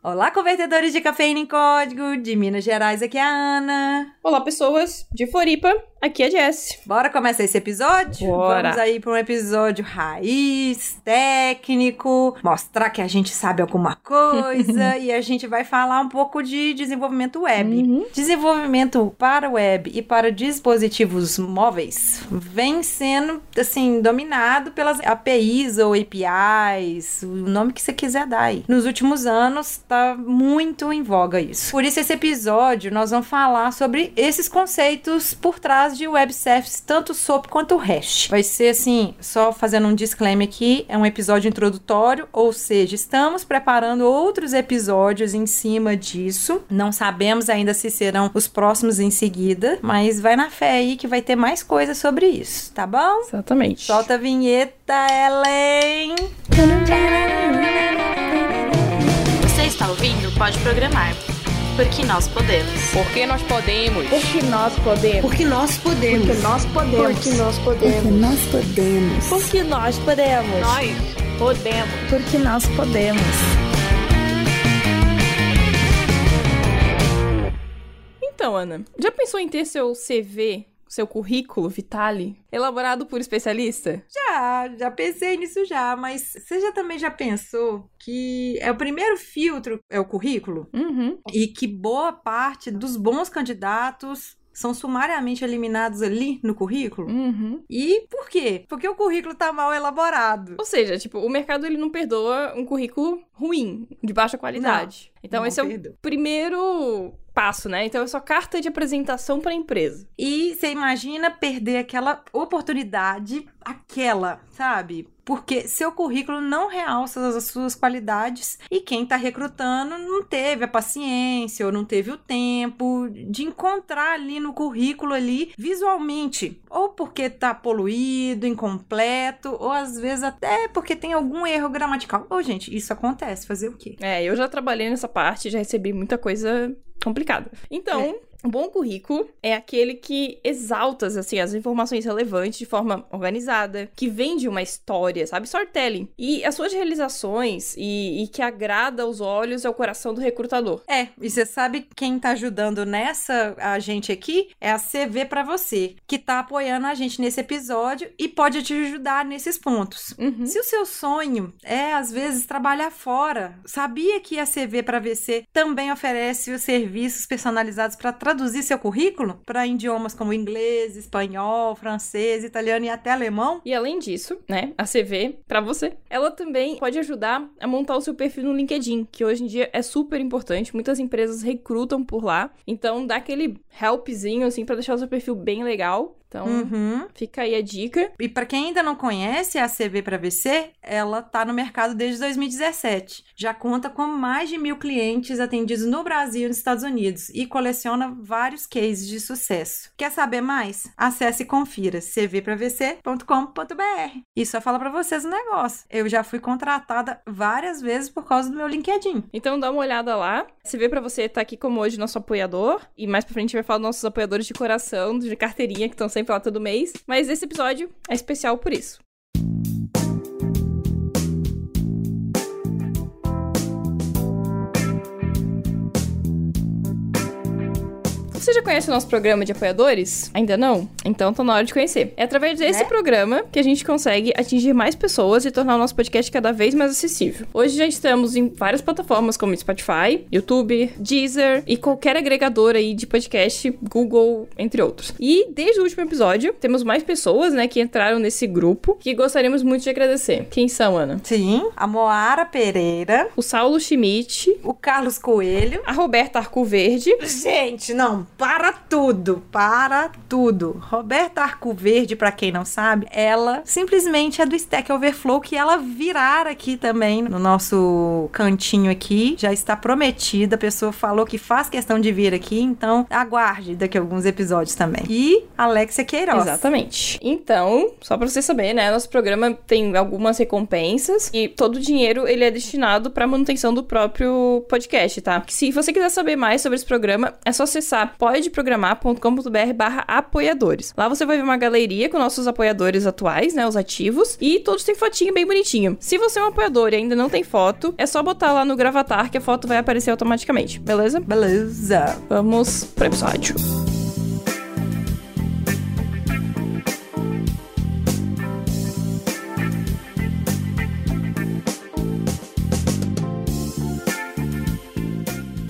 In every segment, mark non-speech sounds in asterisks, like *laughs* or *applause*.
Olá, convertedores de cafeína em código, de Minas Gerais, aqui é a Ana. Olá, pessoas de Floripa, aqui é a Jess. Bora começar esse episódio? Bora. Vamos aí para um episódio raiz, técnico, mostrar que a gente sabe alguma coisa *laughs* e a gente vai falar um pouco de desenvolvimento web. Uhum. Desenvolvimento para web e para dispositivos móveis vem sendo, assim, dominado pelas APIs ou APIs, o nome que você quiser dar aí. Nos últimos anos, tá muito em voga isso. Por isso, esse episódio, nós vamos falar sobre esses conceitos por trás de web service, tanto SOAP quanto REST. Vai ser, assim, só fazendo um disclaimer aqui, é um episódio introdutório, ou seja, estamos preparando outros episódios em cima disso. Não sabemos ainda se serão os próximos em seguida, mas vai na fé aí que vai ter mais coisas sobre isso, tá bom? Exatamente. Solta a vinheta, Ellen! Está ouvindo Pode Programar. Porque nós podemos. Porque nós podemos. Porque nós podemos. Porque nós podemos. Porque nós podemos. Porque nós podemos. nós podemos. Porque nós podemos. Nós podemos. Porque nós podemos. Então, Ana, já pensou em ter seu CV, seu currículo Vitale, elaborado por especialista? Já, já pensei nisso já, mas você já também já pensou que é o primeiro filtro é o currículo? Uhum. E que boa parte dos bons candidatos são sumariamente eliminados ali no currículo? Uhum. E por quê? Porque o currículo tá mal elaborado. Ou seja, tipo, o mercado ele não perdoa um currículo ruim, de baixa qualidade. Então não esse é perdoa. o primeiro passo, né? Então é sua carta de apresentação para a empresa. E você imagina perder aquela oportunidade, aquela, sabe? Porque seu currículo não realça as suas qualidades e quem tá recrutando não teve a paciência ou não teve o tempo de encontrar ali no currículo ali visualmente, ou porque tá poluído, incompleto, ou às vezes até porque tem algum erro gramatical. Ô, gente, isso acontece, fazer o quê? É, eu já trabalhei nessa parte, já recebi muita coisa complicada. Então, um bom currículo é aquele que exalta assim, as informações relevantes de forma organizada, que vende uma história, sabe? Storytelling. E as suas realizações e, e que agrada aos olhos e ao coração do recrutador. É, e você sabe quem tá ajudando nessa a gente aqui é a CV pra você, que tá apoiando a gente nesse episódio e pode te ajudar nesses pontos. Uhum. Se o seu sonho é às vezes trabalhar fora, sabia que a CV para VC também oferece os serviços personalizados para traduzir seu currículo para idiomas como inglês, espanhol, francês, italiano e até alemão? E além disso, né, a CV, pra você, ela também pode ajudar a montar o seu perfil no LinkedIn, que hoje em dia é super importante. Muitas empresas recrutam por lá. Então, dá aquele helpzinho, assim, pra deixar o seu perfil bem legal. Então, Uhum. fica aí a dica. E para quem ainda não conhece a CV para VC, ela tá no mercado desde 2017. Já conta com mais de mil clientes atendidos no Brasil e nos Estados Unidos e coleciona vários cases de sucesso. Quer saber mais? Acesse e confira cvpravc.com.br. E só fala para vocês um negócio. Eu já fui contratada várias vezes por causa do meu LinkedIn. Então, dá uma olhada lá. CV pra você tá aqui como hoje nosso apoiador. E mais pra frente a gente vai falar dos nossos apoiadores de coração, de carteirinha, que estão sempre lá todo mês. Mas esse episódio é especial por isso. Você já conhece o nosso programa de apoiadores? Ainda não? Então tá na hora de conhecer. É através desse Né? programa que a gente consegue atingir mais pessoas e tornar o nosso podcast cada vez mais acessível. Hoje já estamos em várias plataformas como Spotify, YouTube, Deezer e qualquer agregador aí de podcast, Google, entre outros. E desde o último episódio, temos mais pessoas, né, que entraram nesse grupo que gostaríamos muito de agradecer. Quem são, Ana? Sim, a Moara Pereira, O Saulo Schmidt, o Carlos Coelho, a Roberta Arcoverde, Gente, não, para tudo, para tudo. Roberta Arcoverde, pra quem não sabe, ela simplesmente é do Stack Overflow, que ela virar aqui também no nosso cantinho aqui. Já está prometida, a pessoa falou que faz questão de vir aqui, então aguarde daqui a alguns episódios também. E Alexia Queiroz. Exatamente. Então, só pra você saber, né, nosso programa tem algumas recompensas e todo o dinheiro ele é destinado pra manutenção do próprio podcast, tá? Se você quiser saber mais sobre esse programa, é só acessar podeprogramar.com.br barra apoiadores. Lá você vai ver uma galeria com nossos apoiadores atuais, né, os ativos, e todos têm fotinho bem bonitinho. Se você é um apoiador e ainda não tem foto, é só botar lá no Gravatar que a foto vai aparecer automaticamente, beleza? Beleza. Vamos pro episódio.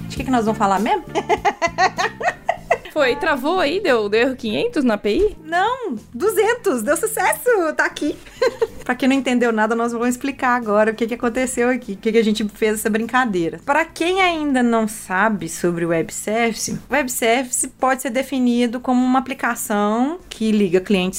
De que, que nós vamos falar mesmo? *laughs* Foi, travou aí? Deu, deu erro 500 na API? Não, 200, deu sucesso, tá aqui. *laughs* pra quem não entendeu nada, nós vamos explicar agora o que, que aconteceu aqui, o que, que a gente fez essa brincadeira. Para quem ainda não sabe sobre o web service, web service pode ser definido como uma aplicação que liga cliente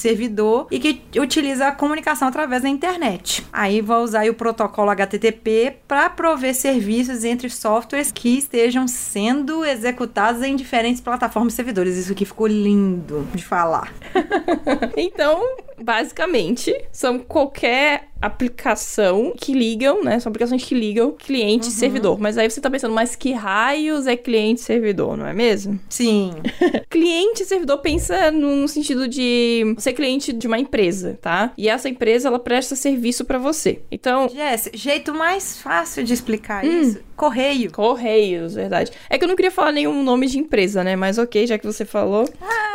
e que utiliza a comunicação através da internet. Aí vai usar aí o protocolo HTTP para prover serviços entre softwares que estejam sendo executados em diferentes plataformas servidores. Isso aqui ficou lindo de falar. *laughs* Então, basicamente, são qualquer aplicação que ligam, né? São aplicações que ligam cliente e servidor. Mas aí você tá pensando, mas que raios é cliente e servidor, não é mesmo? Sim. *laughs* cliente e servidor pensa no sentido de ser cliente de uma empresa, tá? E essa empresa, ela presta serviço pra você. Então, Jess, jeito mais fácil de explicar isso: correio. Correios, verdade. É que eu não queria falar nenhum nome de empresa, né? Mas ok, já que você falou.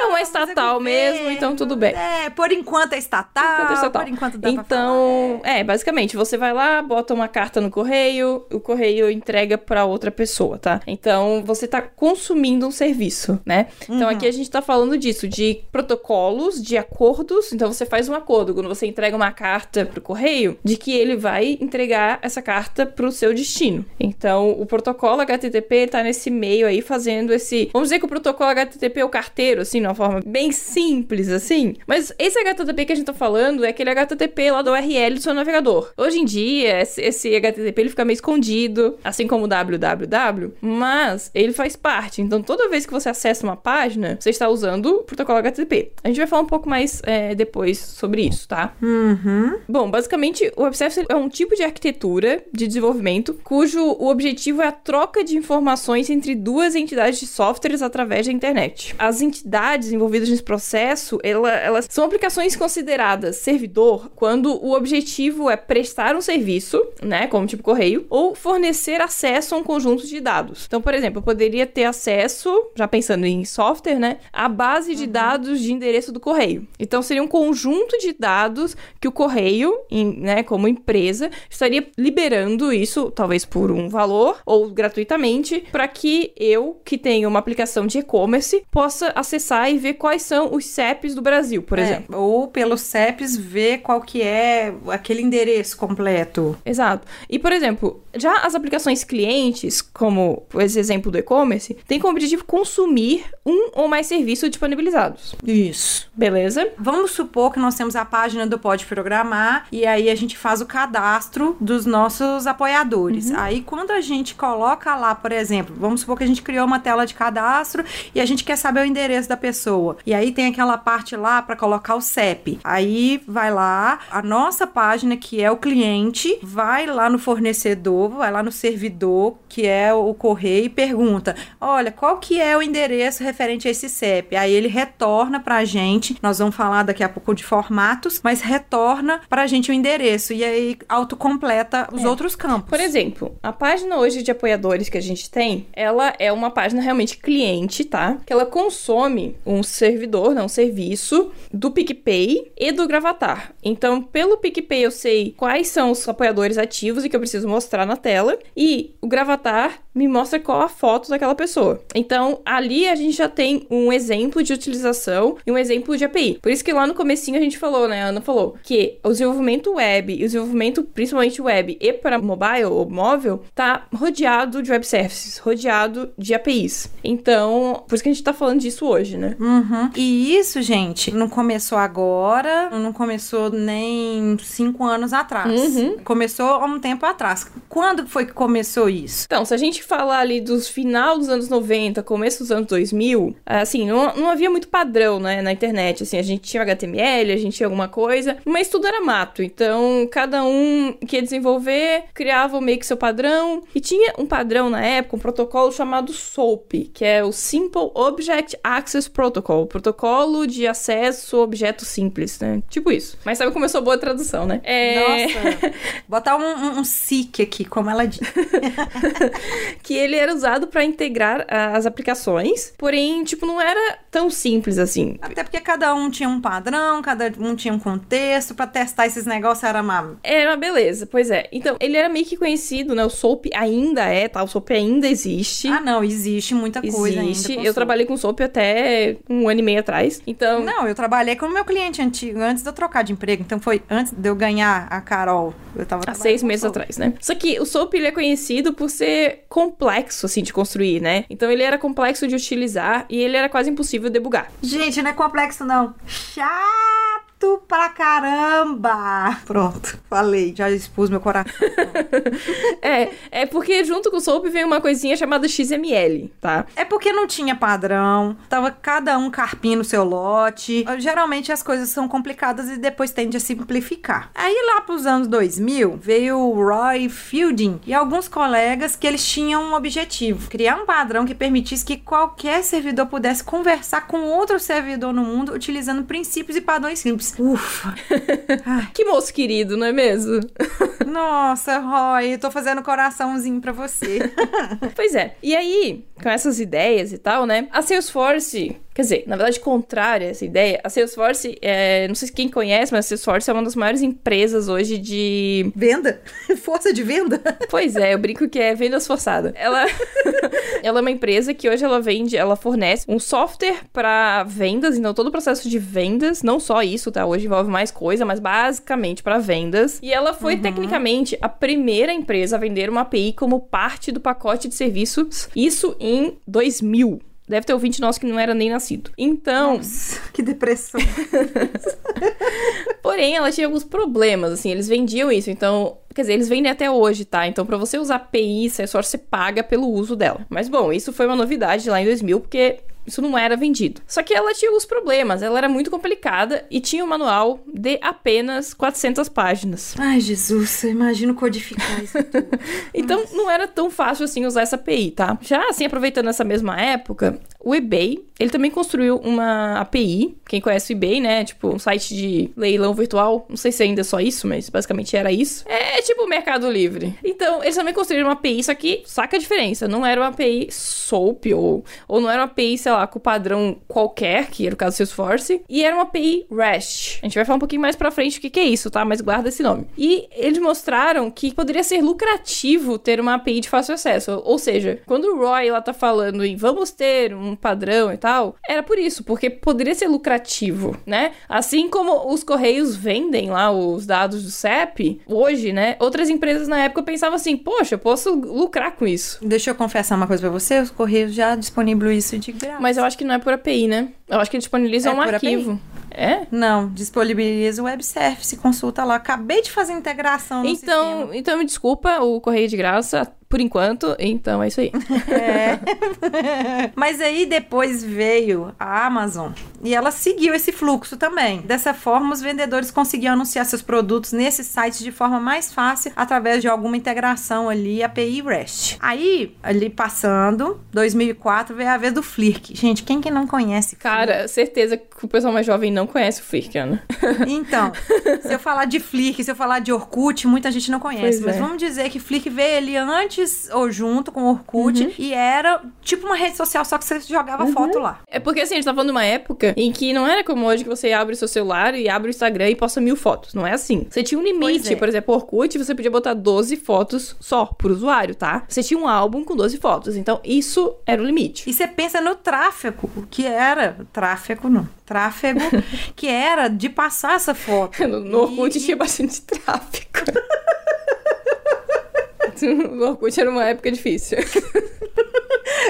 é uma estatal é mesmo, então tudo bem. É, por enquanto é estatal. Enquanto é estatal. Por enquanto dá pra falar. Então, é, basicamente, você vai lá, bota uma carta no correio, o correio entrega pra outra pessoa, tá? Então, você tá consumindo um serviço, né? Então, aqui a gente tá falando disso, de protocolos, de acordos. Então, você faz um acordo quando você entrega uma carta pro correio, de que ele vai entregar essa carta pro seu destino. Então, o protocolo HTTP tá nesse meio aí, fazendo esse. Vamos dizer que o protocolo HTTP é o carteiro, assim, de uma forma bem simples, assim. Mas esse HTTP que a gente tá falando é aquele HTTP lá do URL do seu navegador. Hoje em dia, esse, esse HTTP ele fica meio escondido, assim como o www, mas ele faz parte. Então, toda vez que você acessa uma página, você está usando o protocolo HTTP. A gente vai falar um pouco mais é, depois sobre isso, tá? Uhum. Bom, basicamente, o Web Service é um tipo de arquitetura de desenvolvimento cujo o objetivo é a troca de informações entre duas entidades de softwares através da internet. As entidades envolvidas nesse processo, ela- elas são aplicações consideradas servidor quando o objetivo é prestar um serviço, né, como tipo correio, ou fornecer acesso a um conjunto de dados. Então, por exemplo, eu poderia ter acesso, já pensando em software, né, à base de dados de endereço do correio. Então, seria um conjunto de dados que o correio, em- né, como empresa, estaria liberando isso, talvez por um valor ou gratuitamente, para que eu, que tenho uma aplicação de e-commerce, possa acessar e ver quais são os CEPs do Brasil, por É, exemplo. ou pelo CEPs ver qual que é aquele endereço completo. Exato. E, por exemplo, já as aplicações clientes, como esse exemplo do e-commerce, tem como objetivo consumir um ou mais serviços disponibilizados. Isso. Beleza? Vamos supor que nós temos a página do Pode Programar e aí a gente faz o cadastro dos nossos apoiadores. Aí quando a gente coloca lá, por exemplo, vamos supor que a gente criou uma tela de cadastro e a gente quer saber o endereço da pessoa. E aí tem aquela parte lá para colocar o CEP. Aí vai lá, a nossa página que é o cliente, vai lá no fornecedor, vai lá no servidor, que é o correio e pergunta: "Olha, qual que é o endereço referente a esse CEP?". Aí ele retorna pra gente. Nós vamos falar daqui a pouco de formatos, mas retorna pra gente o endereço e aí autocompleta os outros campos. Por exemplo, a página hoje de apoiadores que a gente tem, ela é uma página realmente cliente, tá? Que ela consome um servidor, não, um serviço do PicPay e do Gravatar. Então, pelo PicPay eu sei quais são os apoiadores ativos e que eu preciso mostrar na tela. E o Gravatar me mostra qual a foto daquela pessoa. Então, ali a gente já tem um exemplo de utilização e um exemplo de API. Por isso que lá no comecinho a gente falou, né? A Ana falou que o desenvolvimento web e o desenvolvimento, principalmente web e para mobile ou móvel, tá rodeado de web services, rodeado de APIs. Então, por isso que a gente tá falando disso hoje, né? Uhum. E isso, gente, não começou agora, não começou nem cinco anos atrás. Uhum. Começou há um tempo atrás. Quando quando foi que começou isso? Então, se a gente falar ali dos final dos anos 90, começo dos anos 2000, assim, não, não havia muito padrão, né, na internet, assim, a gente tinha HTML, a gente tinha alguma coisa, mas tudo era mato, então cada um que ia desenvolver criava meio que seu padrão, e tinha um padrão na época, um protocolo chamado SOAP, que é o Simple Object Access Protocol, protocolo de acesso a objeto simples, né, tipo isso. Mas sabe como eu sou boa tradução, né? É... Nossa, botar um, um, um SIC aqui, como ela diz. *laughs* que ele era usado para integrar ah, as aplicações, porém, tipo, não era tão simples assim. Até porque cada um tinha um padrão, cada um tinha um contexto, pra testar esses negócios era uma... Era uma beleza, pois é. Então, ele era meio que conhecido, né? O SOAP ainda é, tá? O SOAP ainda existe. Ah, não, existe muita coisa existe. ainda. Eu trabalhei com SOAP até um ano e meio atrás. Então, Não, eu trabalhei com o meu cliente antigo, antes de eu trocar de emprego. Então foi antes de eu ganhar a Carol. Eu tava há seis meses atrás, né? Só que o SOAP ele é conhecido por ser complexo, assim, de construir, né? Então ele era complexo de utilizar e ele era quase impossível de debugar. Gente, não é complexo, não. Chato pra caramba! Pronto, falei, já expus meu coração. *laughs* é, é porque junto com o SOAP vem uma coisinha chamada XML, tá? É porque não tinha padrão, tava cada um carpindo o seu lote. Geralmente as coisas são complicadas e depois tende a simplificar. Aí lá pros anos 2000 veio o Roy Fielding e alguns colegas que eles tinham um objetivo: criar um padrão que permitisse que qualquer servidor pudesse conversar com outro servidor no mundo utilizando princípios e padrões simples. Ufa! *laughs* Que moço querido, não é mesmo? *laughs* nossa, Roy, eu tô fazendo coraçãozinho pra você. *laughs* Pois é. E aí, com essas ideias e tal, né? A Salesforce, quer dizer, na verdade, contrária a essa ideia, a Salesforce, é, não sei quem conhece, mas a Salesforce é uma das maiores empresas hoje de. Venda? *laughs* Força de venda? Pois é, eu brinco que é vendas forçada. Ela, *laughs* ela é uma empresa que hoje ela vende, ela fornece um software para vendas, então todo o processo de vendas, não só isso, tá? Hoje envolve mais coisa, mas basicamente para vendas. E ela foi tecnicamente a primeira empresa a vender uma API como parte do pacote de serviços, isso em 2000. Deve ter ouvinte nosso que não era nem nascido. Então, Nossa, que depressão. *laughs* Porém, ela tinha alguns problemas, assim, eles vendiam isso, então, quer dizer, eles vendem até hoje, tá? Então, pra você usar API, Salesforce, você paga pelo uso dela. Mas, bom, isso foi uma novidade lá em 2000, porque isso não era vendido. Só que ela tinha alguns problemas, ela era muito complicada e tinha um manual de apenas 400 páginas. Ai, Jesus, eu imagino codificar isso. *laughs* Então, não era tão fácil assim usar essa API, tá? Já assim, aproveitando essa mesma época, o eBay, ele também construiu uma API. Quem conhece o eBay, né? Tipo, um site de leilão virtual. Não sei se ainda é só isso, mas basicamente era isso. É tipo o Mercado Livre. Então, eles também construíram uma API, só que saca a diferença. Não era uma API SOAP ou, ou não era uma API, sei lá, com padrão qualquer, que era o caso do Salesforce. E era uma API REST. A gente vai falar um pouquinho mais pra frente o que, que é isso, tá? Mas guarda esse nome. E eles mostraram que poderia ser lucrativo ter uma API de fácil acesso. Ou seja, quando o Roy lá tá falando em vamos ter um padrão e tal, era por isso, porque poderia ser lucrativo, né? Assim como os correios vendem lá os dados do CEP, hoje, né? Outras empresas na época pensavam assim, poxa, eu posso lucrar com isso. Deixa eu confessar uma coisa pra você, os Correios já disponibilizam isso de graça. Mas eu acho que não é por API, né? Eu acho que eles disponibilizam É um por API? arquivo. É? Não, disponibiliza o web service, consulta lá. Acabei de fazer integração no Então, sistema. então me desculpa, o correio de graça, por enquanto, então é isso aí. É. *laughs* Mas aí depois veio a Amazon e ela seguiu esse fluxo também. Dessa forma, os vendedores conseguiam anunciar seus produtos nesses sites de forma mais fácil através de alguma integração ali, API REST. Aí, ali passando, 2004 veio a vez do Flirk. Gente, quem que não conhece? Cara, certeza que o pessoal mais jovem não conhece o Flickr, né? *laughs* Então, se eu falar de Flickr, se eu falar de Orkut, muita gente não conhece. Pois mas é. vamos dizer que Flickr veio ali antes ou junto com o Orkut Uhum. e era tipo uma rede social, só que você jogava foto lá. É porque assim, a gente tá falando de uma época em que não era como hoje que você abre o seu celular e abre o Instagram e posta mil fotos. Não é assim. Você tinha um limite. É. Por exemplo, Orkut, você podia botar 12 fotos só por usuário, tá? Você tinha um álbum com 12 fotos. Então, isso era o limite. E você pensa no tráfego, que era. Tráfego não. Tráfego, *laughs* que era de passar essa foto. No, no Orkut E- tinha bastante tráfego. *laughs* *laughs* no Orkut era uma época difícil. *laughs*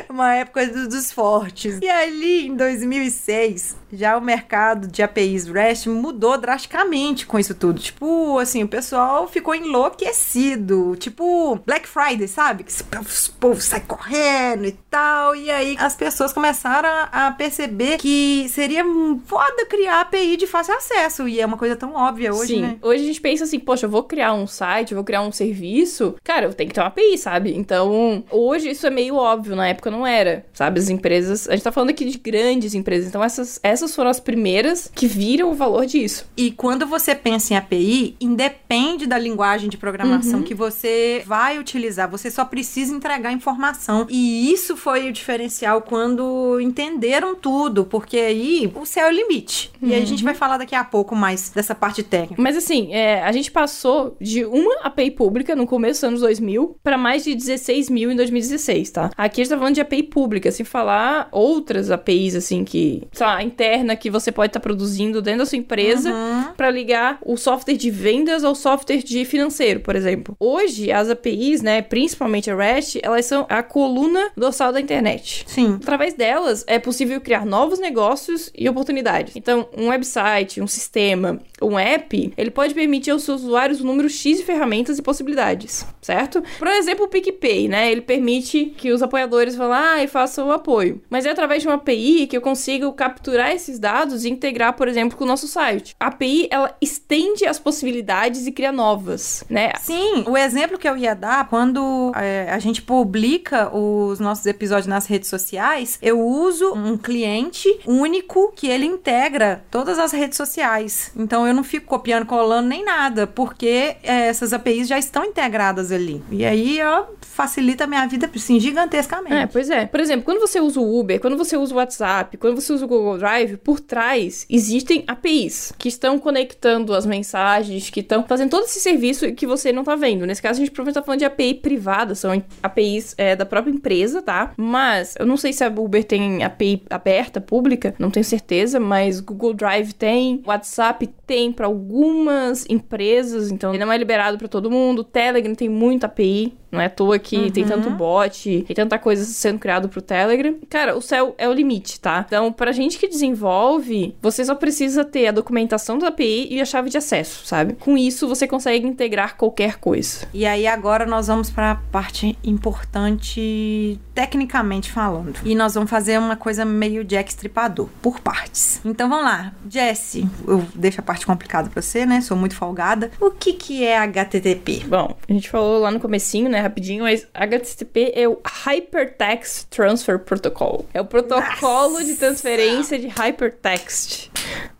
Uma época do- dos fortes. E ali, em 2006, Já o mercado de APIs REST mudou drasticamente com isso tudo. Tipo, assim, o pessoal ficou enlouquecido. Tipo, Black Friday, sabe? Que o povo sai correndo e tal. E aí as pessoas começaram a perceber que seria foda criar API de fácil acesso. E é uma coisa tão óbvia hoje, Sim. né? Hoje a gente pensa assim, poxa, eu vou criar um site, vou criar um serviço. Cara, eu tenho que ter uma API, sabe? Então, hoje isso é meio óbvio, na época não era, sabe? As empresas. A gente tá falando aqui de grandes empresas. Então, essas, essas foram as primeiras que viram o valor disso. E quando você pensa em API, independe da linguagem de programação que você vai utilizar, você só precisa entregar informação. E isso foi o diferencial quando entenderam tudo, porque aí o céu é o limite. E aí a gente vai falar daqui a pouco mais dessa parte técnica. Mas assim, é, a gente passou de uma API pública no começo dos anos 2000 para mais de 16 mil em 2016, tá? Aqui a gente tá falando de API pública, sem falar outras APIs, assim, que, sei lá, interna que você pode estar produzindo dentro da sua empresa para ligar o software de vendas ao software de financeiro, por exemplo. Hoje, as APIs, né, principalmente a REST, elas são a coluna dorsal da internet. Sim. Através delas, é possível criar novos negócios e oportunidades. Então, um website, um sistema, um app, ele pode permitir aos seus usuários um número X de ferramentas e possibilidades, certo? Por exemplo, o PicPay, né? Ele permite que os apoiadores vão lá e façam o apoio. Mas é através de uma API que eu consigo capturar esses dados e integrar, por exemplo, com o nosso site. A API, ela estende as possibilidades e cria novas, né? Sim, o exemplo que eu ia dar, quando é, a gente publica os nossos episódios nas redes sociais, eu uso um cliente único que ele integra todas as redes sociais. Então eu não fico copiando, colando nem nada, porque é, essas APIs já estão integradas ali. E aí, ó, facilita a minha vida, assim, gigantescamente. É, pois é. Por exemplo, quando você usa o Uber, quando você usa o WhatsApp, quando você usa o Google Drive, por trás existem APIs que estão conectando as mensagens, que estão fazendo todo esse serviço que você não tá vendo. Nesse caso, a gente provavelmente tá falando de API privada, são APIs é, da própria empresa, tá? Mas eu não sei se a Uber tem API aberta, pública, não tenho certeza, mas Google Drive tem, WhatsApp tem para algumas empresas, então ele não é liberado para todo mundo. Telegram tem muita API, não é à toa que tem tanto bot e tanta coisa sendo criado pro Telegram. Cara, o céu é o limite, tá? Então, pra gente que desenvolve, você só precisa ter a documentação da API e a chave de acesso, sabe? Com isso, você consegue integrar qualquer coisa. E aí agora nós vamos para a parte importante tecnicamente falando. E nós vamos fazer uma coisa meio Jack Stripador, por partes. Então vamos lá. Jesse, eu deixo a parte complicada para você, né? Sou muito folgada. O que que é HTTP? Bom, a gente falou lá no comecinho, né, rapidinho, mas HTTP é o Hypertext Transfer Protocol. É o protocolo de transferência de hypertext.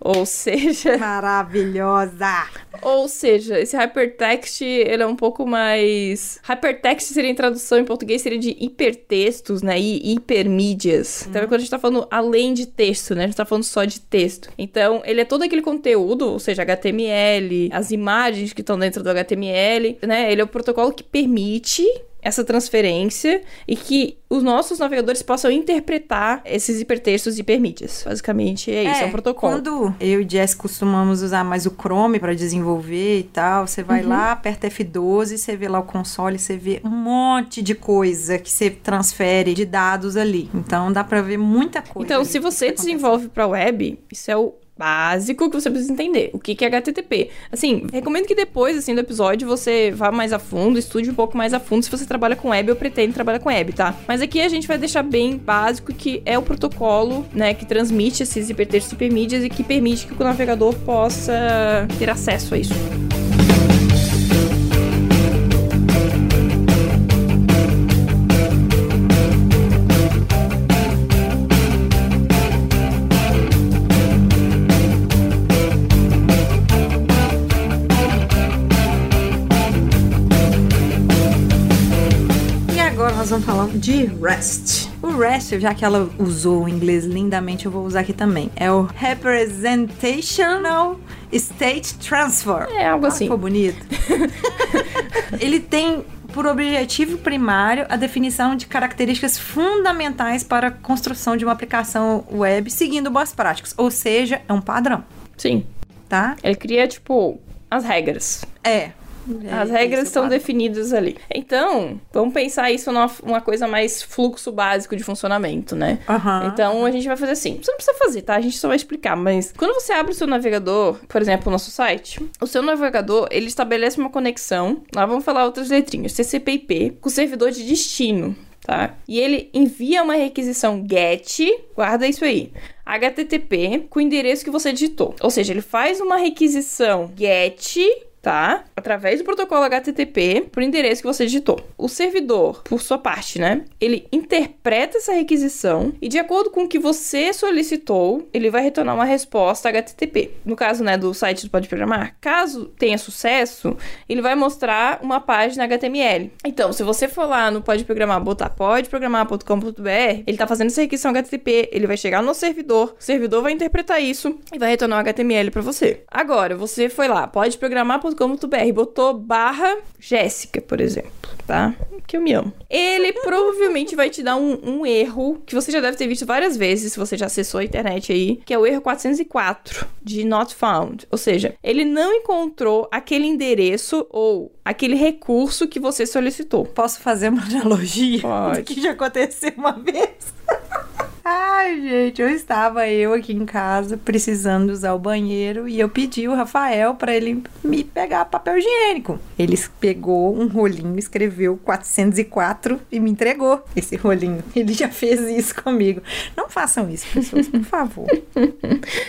Ou seja, *laughs* Maravilhosa! Ou seja, esse hypertext, ele é um pouco mais... Hypertext seria em tradução em português, seria de hipertextos, né? E hipermídias. Então, quando a gente tá falando além de texto, né? A gente tá falando só de texto. Então, ele é todo aquele conteúdo, ou seja, HTML, as imagens que estão dentro do HTML, né? Ele é o protocolo que permite essa transferência e que os nossos navegadores possam interpretar esses hipertextos e hipermídias. Basicamente é isso, é, um protocolo. Quando eu e Jess costumamos usar mais o Chrome para desenvolver e tal, você vai lá, aperta F12, você vê lá o console, você vê um monte de coisa que você transfere de dados ali. Então dá para ver muita coisa. Então, se você desenvolve para web, isso é o básico que você precisa entender. O que é HTTP? Assim, recomendo que depois, assim, do episódio, você vá mais a fundo, estude um pouco mais a fundo se você trabalha com web ou pretende trabalhar com web, tá? Mas aqui a gente vai deixar bem básico que é o protocolo, né, que transmite esses hipertextos e hipermídias e que permite que o navegador possa ter acesso a isso. Vamos falar de REST. O REST, já que ela usou o inglês lindamente, eu vou usar aqui também. É o Representational State Transfer. É algo Ah, assim. Ficou bonito. *laughs* Ele tem por objetivo primário a definição de características fundamentais para a construção de uma aplicação web seguindo boas práticas, ou seja, é um padrão, Sim. tá? Ele cria, tipo, as regras. É. É, As regras estão definidas ali. Então, vamos pensar isso numa uma coisa mais fluxo básico de funcionamento, né? Aham. Então a gente vai fazer assim. Você não precisa fazer, tá? A gente só vai explicar. Mas quando você abre o seu navegador, por exemplo, o nosso site, o seu navegador ele estabelece uma conexão. Lá vamos falar outras letrinhas: TCP/IP com o servidor de destino. Tá? E ele envia uma requisição GET, guarda isso aí, HTTP, com o endereço que você digitou. Ou seja, ele faz uma requisição GET tá? Através do protocolo HTTP pro endereço que você digitou. O servidor, por sua parte, né? Ele interpreta essa requisição e de acordo com o que você solicitou, ele vai retornar uma resposta HTTP. No caso, né, do site do Pode Programar, caso tenha sucesso, ele vai mostrar uma página HTML. Então, se você for lá no Pode Programar, botar podeprogramar.com.br, ele tá fazendo essa requisição HTTP, ele vai chegar no servidor, o servidor vai interpretar isso e vai retornar um HTML para você. Agora, você foi lá, podeprogramar.com.br, botou barra Jéssica, por exemplo, tá? Que eu me amo. Ele *laughs* provavelmente vai te dar um, um erro que você já deve ter visto várias vezes, se você já acessou a internet aí, que é o erro 404 de not found. Ou seja, ele não encontrou aquele endereço ou aquele recurso que você solicitou. Posso fazer uma analogia Pode. do que já aconteceu uma vez? Ai, gente, eu estava eu aqui em casa precisando usar o banheiro e eu pedi o Rafael para ele me pegar papel higiênico. Ele pegou um rolinho, escreveu 404 e me entregou esse rolinho. Ele já fez isso comigo. Não façam isso, pessoas, por favor. *laughs*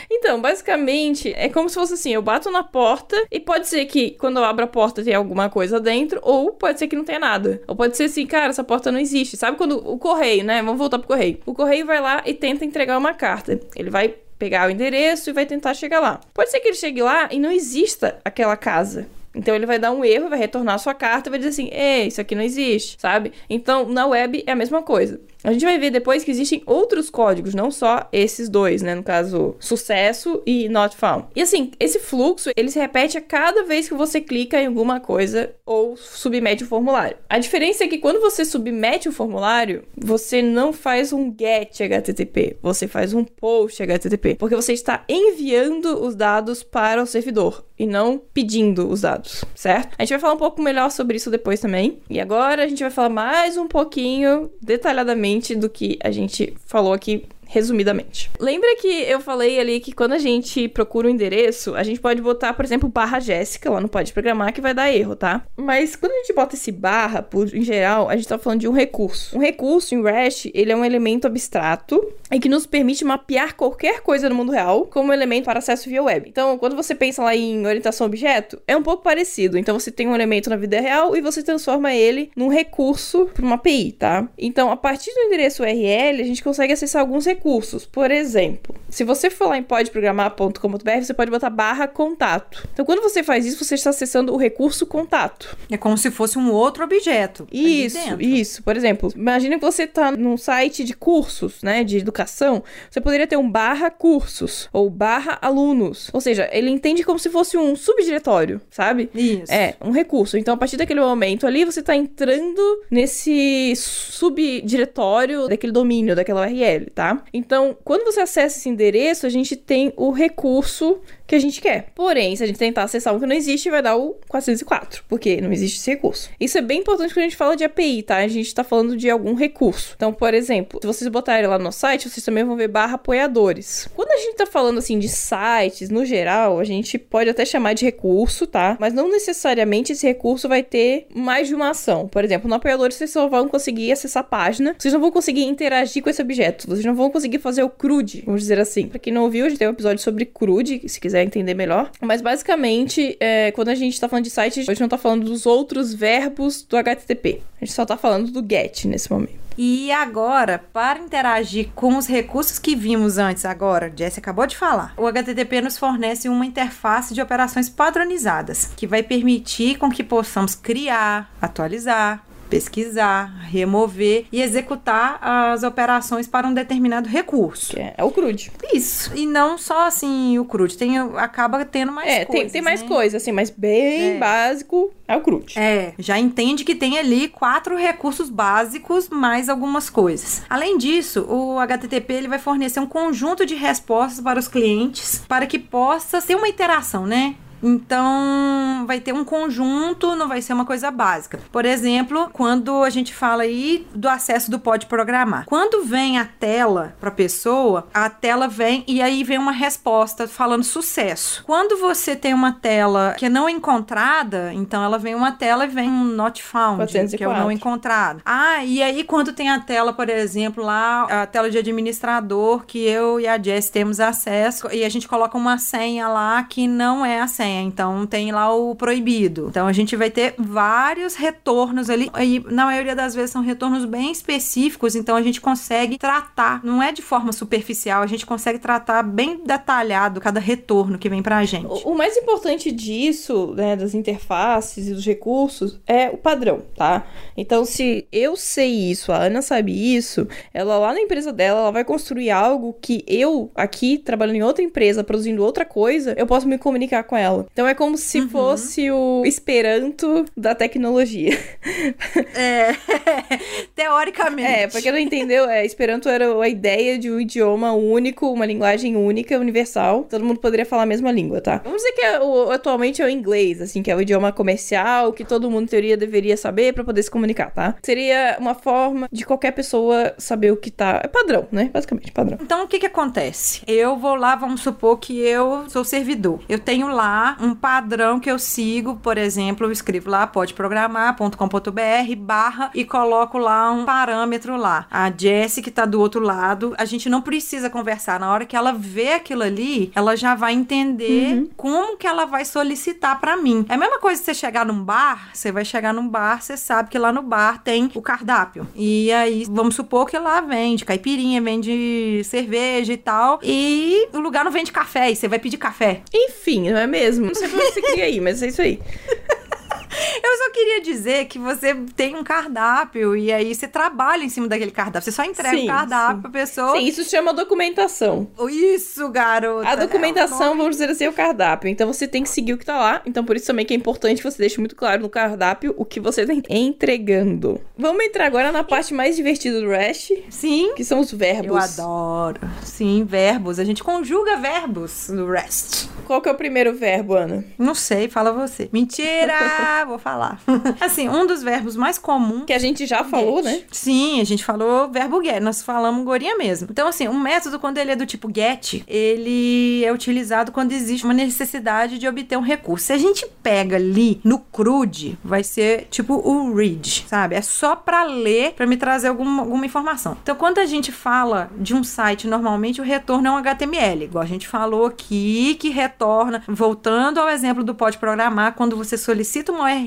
Então, basicamente, é como se fosse assim: eu bato na porta e pode ser que quando eu abro a porta tenha alguma coisa dentro, ou pode ser que não tenha nada. Ou pode ser assim, cara, essa porta não existe. Sabe quando o correio, né? Vamos voltar pro correio. O correio vai lá e tenta entregar uma carta. Ele vai pegar o endereço e vai tentar chegar lá. Pode ser que ele chegue lá e não exista aquela casa. Então ele vai dar um erro, vai retornar a sua carta e vai dizer assim: Ei, isso aqui não existe, sabe? Então na web é a mesma coisa. A gente vai ver depois que existem outros códigos, não só esses dois, né? No caso, sucesso e not found. E assim, esse fluxo, ele se repete a cada vez que você clica em alguma coisa ou submete o formulário. A diferença é que quando você submete o formulário, você não faz um get HTTP, você faz um post HTTP, porque você está enviando os dados para o servidor e não pedindo os dados, certo? A gente vai falar um pouco melhor sobre isso depois também. E agora a gente vai falar mais um pouquinho detalhadamente do que a gente falou aqui resumidamente. Lembra que eu falei ali que quando a gente procura um endereço, a gente pode botar, por exemplo, barra Jéssica lá no Pode Programar que vai dar erro, tá? Mas quando a gente bota esse barra, por, em geral, a gente tá falando de um recurso. Um recurso em REST, ele é um elemento abstrato e que nos permite mapear qualquer coisa no mundo real como elemento para acesso via web. Então, quando você pensa lá em orientação objeto, é um pouco parecido. Então, você tem um elemento na vida real e você transforma ele num recurso para uma API, tá? Então, a partir do endereço URL, a gente consegue acessar alguns recursos. Por exemplo, se você for lá em podeprogramar.com.br, você pode botar barra contato. Então, quando você faz isso, você está acessando o recurso contato. É como se fosse um outro objeto. Isso, isso. Por exemplo, imagine que você tá num site de cursos, né, de educação. Você poderia ter um barra cursos ou barra alunos. Ou seja, ele entende como se fosse um subdiretório, sabe? Isso. É, um recurso. Então, a partir daquele momento ali, você tá entrando nesse subdiretório daquele domínio, daquela URL, tá? Então, quando você acessa esse endereço, a gente tem o recurso que a gente quer. Porém, se a gente tentar acessar um que não existe, vai dar o 404, porque não existe esse recurso. Isso é bem importante quando a gente fala de API, tá? A gente tá falando de algum recurso. Então, por exemplo, se vocês botarem lá no site, vocês também vão ver barra apoiadores. Quando a gente tá falando assim de sites, no geral, a gente pode até chamar de recurso, tá? Mas não necessariamente esse recurso vai ter mais de uma ação. Por exemplo, no apoiadores vocês só vão conseguir acessar a página, vocês não vão conseguir interagir com esse objeto, vocês não vão conseguir fazer o CRUD, vamos dizer assim. Pra quem não ouviu, a gente tem um episódio sobre CRUD, se quiser entender melhor. Mas basicamente, é, quando a gente tá falando de site, a gente não tá falando dos outros verbos do HTTP. A gente só tá falando do GET nesse momento. E agora, para interagir com os recursos que vimos antes, agora, Jess acabou de falar, o HTTP nos fornece uma interface de operações padronizadas, que vai permitir com que possamos criar, atualizar, pesquisar, remover e executar as operações para um determinado recurso. Que é, é o CRUD. Isso. E não só assim o CRUD, tem, acaba tendo mais é, coisas. tem, tem mais né? coisa, assim, mas bem É. básico é o CRUD. É, já entende que tem ali quatro recursos básicos mais algumas coisas. Além disso, o HTTP ele vai fornecer um conjunto de respostas para os clientes para que possa ter uma interação, né? Então, vai ter um conjunto, não vai ser uma coisa básica. Por exemplo, quando a gente fala aí do acesso do pode programar. Quando vem a tela para a pessoa, a tela vem e aí vem uma resposta falando sucesso. Quando você tem uma tela que é não encontrada, então ela vem uma tela e vem um not found, 404. que é o não encontrado. Ah, e aí quando tem a tela, por exemplo, lá, a tela de administrador que eu e a Jess temos acesso e a gente coloca uma senha lá que não é a senha, então tem lá o proibido. Então a gente vai ter vários retornos ali e na maioria das vezes são retornos bem específicos, então a gente consegue tratar, não é de forma superficial, a gente consegue tratar bem detalhado cada retorno que vem pra gente. O, o mais importante disso, né, das interfaces e dos recursos, é o padrão, tá? Então, se eu sei isso, a Ana sabe isso, ela lá na empresa dela, ela vai construir algo que eu, aqui, trabalhando em outra empresa, produzindo outra coisa, eu posso me comunicar com ela. Então, é como se fosse o Esperanto da tecnologia. *laughs* É, *laughs* teoricamente. É, pra quem não entendeu, é, Esperanto era a ideia de um idioma único, uma linguagem única, universal. Todo mundo poderia falar a mesma língua, tá? Vamos dizer que é o- atualmente é o inglês, assim, que é o idioma comercial, que todo mundo, em teoria, deveria saber pra poder se comunicar, tá? Seria uma forma de qualquer pessoa saber o que tá... É padrão, né? Basicamente, padrão. Então, o que que acontece? Eu vou lá, vamos supor que eu sou servidor. Eu tenho lá um padrão que eu sigo, por exemplo, eu escrevo lá podeprogramar.com.br barra e coloco lá um parâmetro lá. A Jessie que tá do outro lado, a gente não precisa conversar. Na hora que ela vê aquilo ali, ela já vai entender como que ela vai solicitar pra mim. É a mesma coisa que você chegar num bar, você vai chegar num bar, você sabe que lá no bar tem o cardápio. E aí, vamos supor que lá vende caipirinha, vende cerveja e tal. E o lugar não vende café, e você vai pedir café. Enfim, não é mesmo? Não sei pra onde você queria ir, mas é isso aí. Eu só queria dizer que você tem um cardápio e aí você trabalha em cima daquele cardápio. Você só entrega Sim, o cardápio sim. pra pessoa. Sim, isso chama documentação. Isso, garota. A documentação, É, vamos dizer assim, é o cardápio. Então você tem que seguir o que tá lá. Então por isso também que é importante que você deixe muito claro no cardápio o que você tá entregando. Vamos entrar agora na parte mais divertida do REST, Sim. que são os verbos. Eu adoro. Sim, verbos. A gente conjuga verbos no REST. Qual que é o primeiro verbo, Ana? Não sei, fala você. Mentira! *laughs* Vou falar. *laughs* Assim, um dos verbos mais comuns. Que a gente já falou, get. né? Sim, a gente falou verbo get, nós falamos gorinha mesmo. Então, assim, um método, quando ele é do tipo get, ele é utilizado quando existe uma necessidade de obter um recurso. Se a gente pega ali no crude, vai ser tipo o read, sabe? É só pra ler, pra me trazer alguma, alguma informação. Então, quando a gente fala de um site, normalmente o retorno é um HTML, igual a gente falou aqui, que retorna, voltando ao exemplo do pode programar, quando você solicita uma URL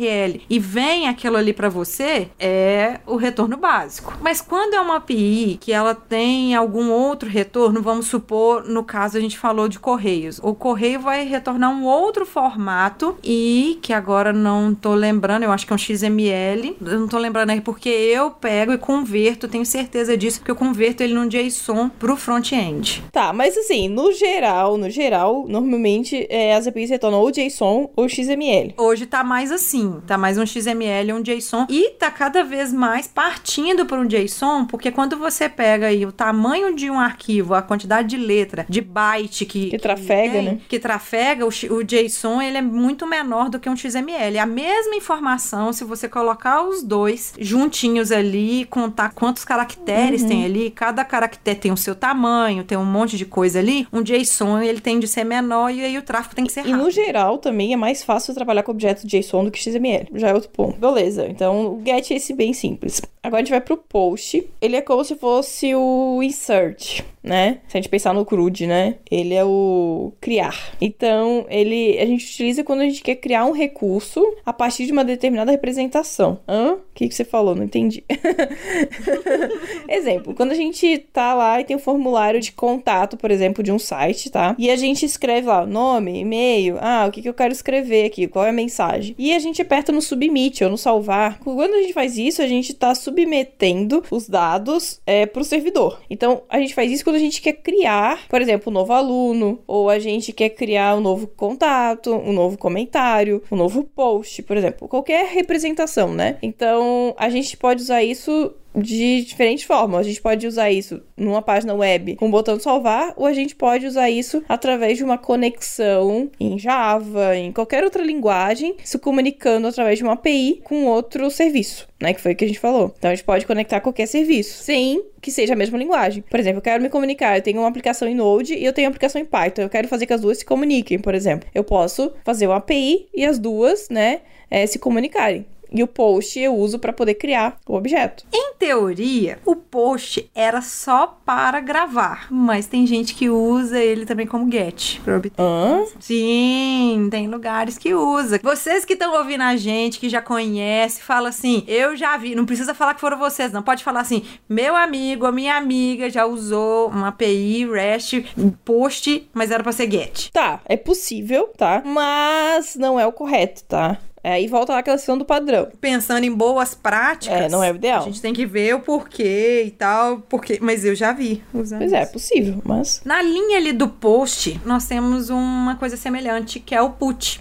e vem aquilo ali pra você, é o retorno básico. Mas quando é uma API que ela tem algum outro retorno, vamos supor, no caso a gente falou de correios, o correio vai retornar um outro formato e que agora não tô lembrando, eu acho que é um XML, eu não tô lembrando aí porque eu pego e converto, tenho certeza disso, porque eu converto ele num JSON pro front-end. Tá, mas assim, no geral, no geral, normalmente é, as APIs retornam ou JSON ou XML. Hoje tá mais assim, tá mais um XML, um JSON e tá cada vez mais partindo para um JSON, porque quando você pega aí o tamanho de um arquivo, a quantidade de letra, de byte que Que trafega, tem, né? Que trafega, o, o JSON ele é muito menor do que um XML. A mesma informação se você colocar os dois juntinhos ali, contar quantos caracteres Uhum. tem ali, cada caractere tem o seu tamanho, tem um monte de coisa ali. Um JSON ele tem de ser menor e aí o tráfego tem que ser E rápido. no geral também é mais fácil trabalhar com objetos JSON do que XML. Já é outro ponto. Beleza, então o get é esse bem simples. Agora a gente vai pro post. Ele é como se fosse o insert, né? Se a gente pensar no CRUD, né? Ele é o criar. Então, ele a gente utiliza quando a gente quer criar um recurso a partir de uma determinada representação. Hã? O que, que você falou? Não entendi. *laughs* Exemplo, quando a gente tá lá e tem um formulário de contato, por exemplo, de um site, tá? E a gente escreve lá nome, e-mail, ah, o que, que eu quero escrever aqui, qual é a mensagem. E a gente aperta no submit ou no salvar. Quando a gente faz isso, a gente tá submetendo os dados é, pro servidor. Então, a gente faz isso quando a gente quer criar, por exemplo, um novo aluno, ou a gente quer criar um novo contato, um novo comentário, um novo post, por exemplo. Qualquer representação, né? Então, a gente pode usar isso de diferentes formas. A gente pode usar isso numa página web com o botão salvar, ou a gente pode usar isso através de uma conexão em Java, em qualquer outra linguagem, se comunicando através de uma API com outro serviço, né? Que foi o que a gente falou. Então a gente pode conectar qualquer serviço, sem que seja a mesma linguagem. Por exemplo, eu quero me comunicar, eu tenho uma aplicação em Node e eu tenho uma aplicação em Python. Eu quero fazer que as duas se comuniquem, por exemplo. Eu posso fazer uma API e as duas, né, eh, se comunicarem. E o post eu uso para poder criar o objeto. Em teoria, o post era só para gravar, mas tem gente que usa ele também como get para obter. Hã? Sim, tem lugares que usa. Vocês que estão ouvindo a gente, que já conhece, fala assim: "Eu já vi". Não precisa falar que foram vocês, não. Pode falar assim: "Meu amigo, a minha amiga já usou uma API REST post, mas era para ser get". Tá, é possível, tá? Mas não é o correto, tá? Aí volta lá aquela questão do padrão. Pensando em boas práticas. É, não é o ideal. A gente tem que ver o porquê e tal, porque, mas eu já vi usando. Pois é, é possível, mas. Na linha ali do post, nós temos uma coisa semelhante, que é o put.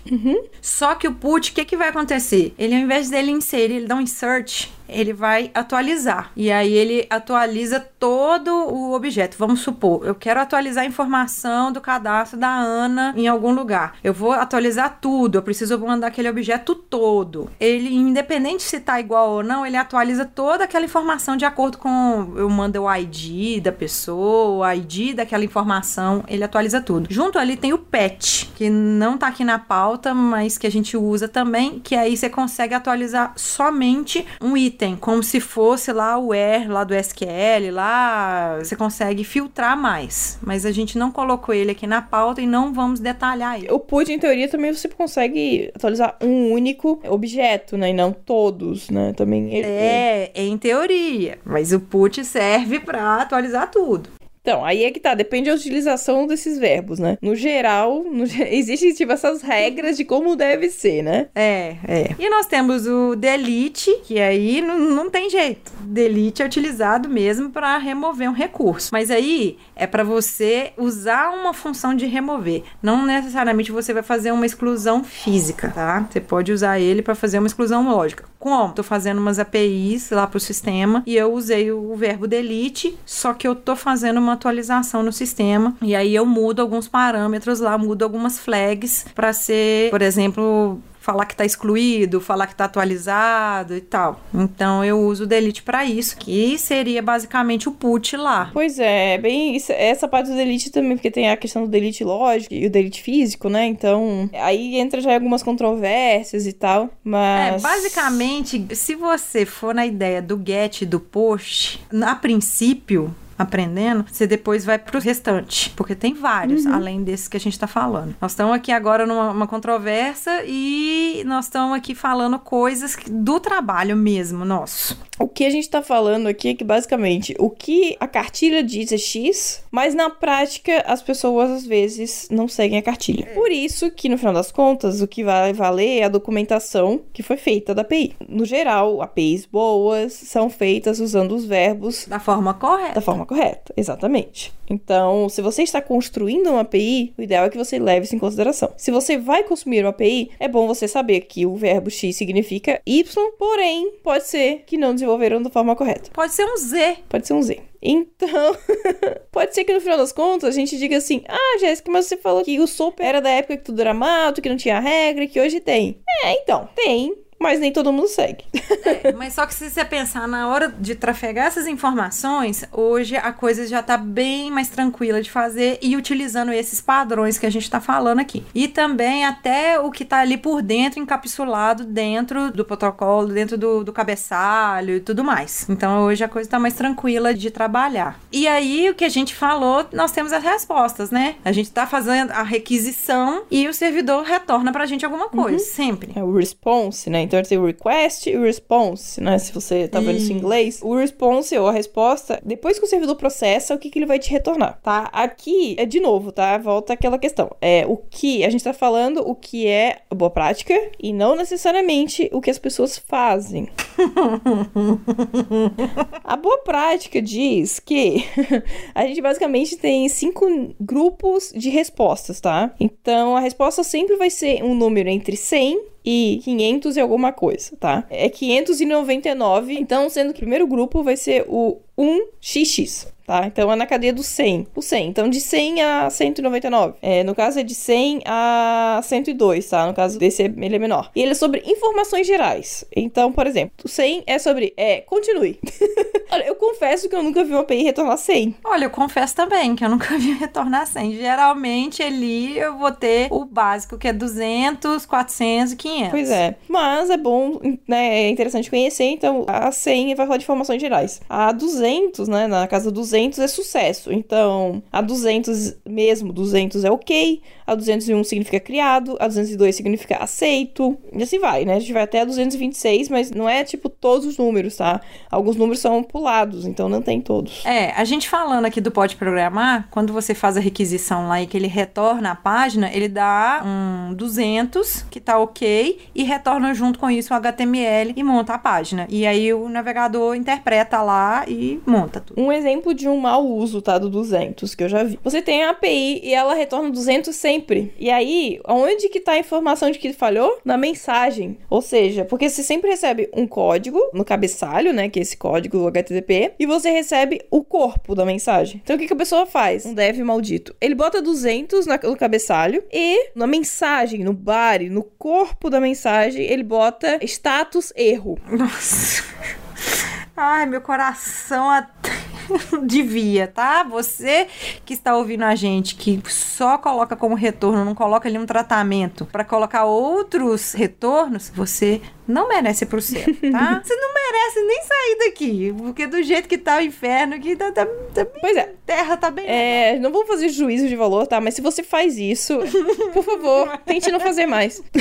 Só que o put, o que, que vai acontecer? Ele, ao invés dele inserir, ele dá um insert, ele vai atualizar. E aí ele atualiza todo o objeto. Vamos supor, eu quero atualizar a informação do cadastro da Ana em algum lugar. Eu vou atualizar tudo, eu preciso mandar aquele objeto todo. Ele, independente se tá igual ou não, ele atualiza toda aquela informação de acordo com eu mando o ID da pessoa, o ID daquela informação, ele atualiza tudo. Junto ali tem o patch, que não tá aqui na pauta, mas que a gente usa também, que aí você consegue atualizar somente um item, como se fosse lá o where lá do SQL, lá você consegue filtrar mais. Mas a gente não colocou ele aqui na pauta e não vamos detalhar ele. O PUD, em teoria, também você consegue atualizar um único objeto, né? E não todos, né? Também. É, em teoria, mas o put serve para atualizar tudo. Então, aí é que tá, depende da utilização desses verbos, né? No geral, no *laughs* existem, tipo, essas regras de como deve ser, né? É, é. E nós temos o delete, que aí não, não tem jeito. Delete é utilizado mesmo para remover um recurso. Mas aí é para você usar uma função de remover. Não necessariamente você vai fazer uma exclusão física, tá? Você pode usar ele para fazer uma exclusão lógica. Como? Tô fazendo umas APIs lá pro sistema e eu usei o verbo delete, só que eu tô fazendo uma atualização no sistema e aí eu mudo alguns parâmetros lá, mudo algumas flags para ser, por exemplo, falar que tá excluído, falar que tá atualizado e tal. Então eu uso o delete para isso, que seria basicamente o put lá. Pois é, bem, isso- essa parte do delete também, porque tem a questão do delete lógico e o delete físico, né? Então, aí entra já algumas controvérsias e tal, É, mas... basicamente, se você for na ideia do get e do post, a princípio, aprendendo, você depois vai pro restante, porque tem vários, além desses que a gente tá falando. Nós estamos aqui agora numa uma controvérsia e nós estamos aqui falando coisas do trabalho mesmo nosso. O que a gente tá falando aqui é que, basicamente, o que a cartilha diz é X, mas na prática as pessoas às vezes não seguem a cartilha. Por isso que, no final das contas, o que vai valer é a documentação que foi feita da API. No geral, APIs boas são feitas usando os verbos Da forma correta. da forma correta, exatamente. Então, se você está construindo uma API, o ideal é que você leve isso em consideração. Se você vai consumir uma API, é bom você saber que o verbo X significa Y, porém, pode ser que não desenvolveram da forma correta. Pode ser um Z. Pode ser um Z. Então, *laughs* pode ser que no final das contas a gente diga assim: Ah, Jéssica, mas você falou que o SOP era da época que tudo era mato, que não tinha regra, e que hoje tem. É, então, tem, mas nem todo mundo segue. É, mas só que se você pensar na hora de trafegar essas informações, hoje a coisa já tá bem mais tranquila de fazer e utilizando esses padrões que a gente tá falando aqui. E também até o que tá ali por dentro, encapsulado dentro do protocolo, dentro do, do cabeçalho e tudo mais. Então hoje a coisa tá mais tranquila de trabalhar. E aí o que a gente falou, nós temos as respostas, né? A gente tá fazendo a requisição e o servidor retorna pra gente alguma coisa, sempre. É o response, né? Então tem o request e o response, né? Se você tá vendo isso em inglês. O response, ou a resposta, depois que o servidor processa, o que, que ele vai te retornar, tá? Aqui, é de novo, tá? Volta aquela questão. É o que a gente tá falando, o que é boa prática e não necessariamente o que as pessoas fazem. *laughs* A boa prática diz que *laughs* a gente basicamente tem cinco grupos de respostas, tá? Então a resposta sempre vai ser um número entre 100 e e 500 e alguma coisa, tá? É 599, então sendo que o primeiro grupo vai ser o 1xx. Tá? Então é na cadeia do 100. O 100. Então de 100 a 199. É, no caso é de 100 a 102, tá? No caso desse ele é menor. E ele é sobre informações gerais. Então, por exemplo, o 100 é sobre é, continue. *laughs* Olha, eu confesso que eu nunca vi uma API retornar 100. Olha, eu confesso também que eu nunca *laughs* vi retornar 100. Geralmente ali eu vou ter o básico que é 200, 400 e 500. Pois é. Mas é bom, né? É interessante conhecer. Então, a 100 vai falar de informações gerais. A 200, né? Na casa 200 é sucesso. Então, a 200 mesmo, 200 é ok. A 201 significa criado. A 202 significa aceito. E assim vai, né? A gente vai até a 226, mas não é tipo todos os números, tá? Alguns números são pulados, então não tem todos. É, a gente falando aqui do pode programar, quando você faz a requisição lá e que ele retorna a página, ele dá um 200, que tá ok, e retorna junto com isso o HTML e monta a página. E aí o navegador interpreta lá e monta tudo. Um exemplo de um mau uso, tá? Do 200, que eu já vi. Você tem a API e ela retorna 200 sempre. E aí, onde que tá a informação de que falhou? Na mensagem. Ou seja, porque você sempre recebe um código no cabeçalho, né? Que é esse código HTTP. E você recebe o corpo da mensagem. Então, o que, que a pessoa faz? Um dev maldito. Ele bota 200 na- no cabeçalho e na mensagem, no body, no corpo da mensagem, ele bota status erro. Nossa. *laughs* Ai, meu coração até *laughs* devia, tá? Você que está ouvindo a gente, que só coloca como retorno, não coloca ali um tratamento para colocar outros retornos, você não merece ir pro céu, tá? *laughs* Você não merece nem sair daqui, porque do jeito que tá o inferno, aqui tá, tá, tá bem- Pois é. terra tá bem. É, não vou fazer juízo de valor, tá? Mas se você faz isso, *laughs* por favor, tente não fazer mais. *laughs*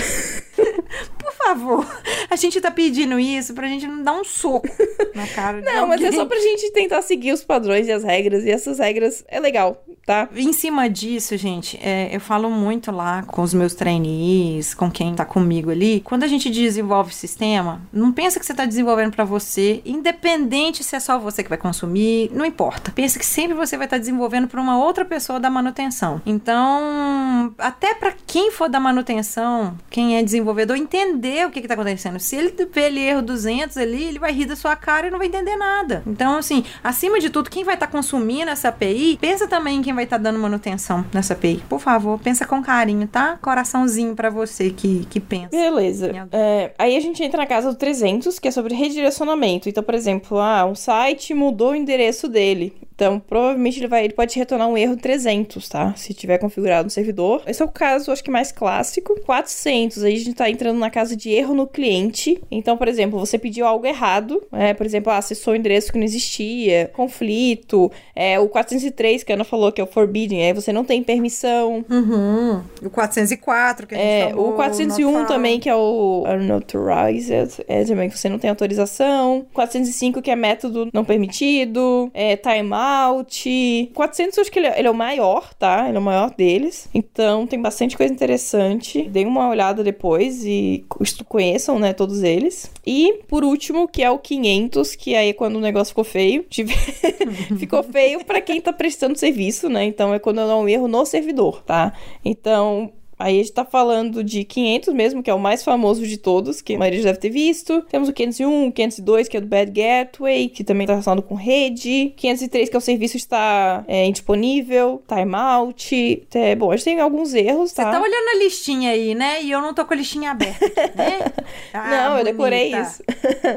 Por favor, a gente tá pedindo isso pra gente não dar um soco na cara de Não, mas é só pra gente tentar seguir os padrões e as regras. E essas regras é legal, tá? Em cima disso, gente, é, eu falo muito lá com os meus trainees, com quem tá comigo ali. Quando a gente desenvolve sistema, não pensa que você tá desenvolvendo pra você, independente se é só você que vai consumir, não importa. Pensa que sempre você vai estar desenvolvendo pra uma outra pessoa da manutenção. Então, até pra quem for da manutenção, quem é desenvolvedor, entender o que que tá acontecendo. Se ele vê ele erro 200 ali, ele vai rir da sua cara e não vai entender nada. Então, assim, acima de tudo, quem vai estar consumindo essa API, pensa também em quem vai estar dando manutenção nessa API. Por favor, pensa com carinho, tá? Coraçãozinho pra você que, que pensa. Beleza. É, aí a gente entra na casa do 300, que é sobre redirecionamento. Então, por exemplo, ah, um site mudou o endereço dele. Então, provavelmente ele vai, ele pode retornar um erro 300, tá? Se tiver configurado no servidor. Esse é o caso, acho que mais clássico. 400, aí a gente tá entrando na casa de erro no cliente. Então, por exemplo, você pediu algo errado, é, por exemplo, ah, acessou um endereço que não existia, conflito, é, o 403 que a Ana falou que é o forbidden, aí você não tem permissão. Uhum. O 404 que a gente É, falou, o 401 not também, que é o unauthorized, é também que você não tem autorização. 405, que é método não permitido. É, timeout. 400, eu acho que ele é, ele é o maior, tá? Ele é o maior deles. Então, tem bastante coisa interessante. Deem uma olhada depois e conheçam, né, todos eles. E, por último, que é o 500, que aí é quando o negócio ficou feio. *laughs* Tive- *laughs* ficou feio pra quem tá prestando serviço, né? Então, é quando dá um erro no servidor, tá? Então, Aí a gente tá falando de 500 mesmo, que é o mais famoso de todos, que a maioria já deve ter visto. Temos o 501, o 502, que é do Bad Gateway, que também tá relacionado com rede. 503, que é o serviço está é, indisponível. Timeout. É, bom, a gente tem alguns erros, Você tá? tá olhando a listinha aí, né? E eu não tô com a listinha aberta, né? *laughs* Ah, Não, eu decorei bonita. isso.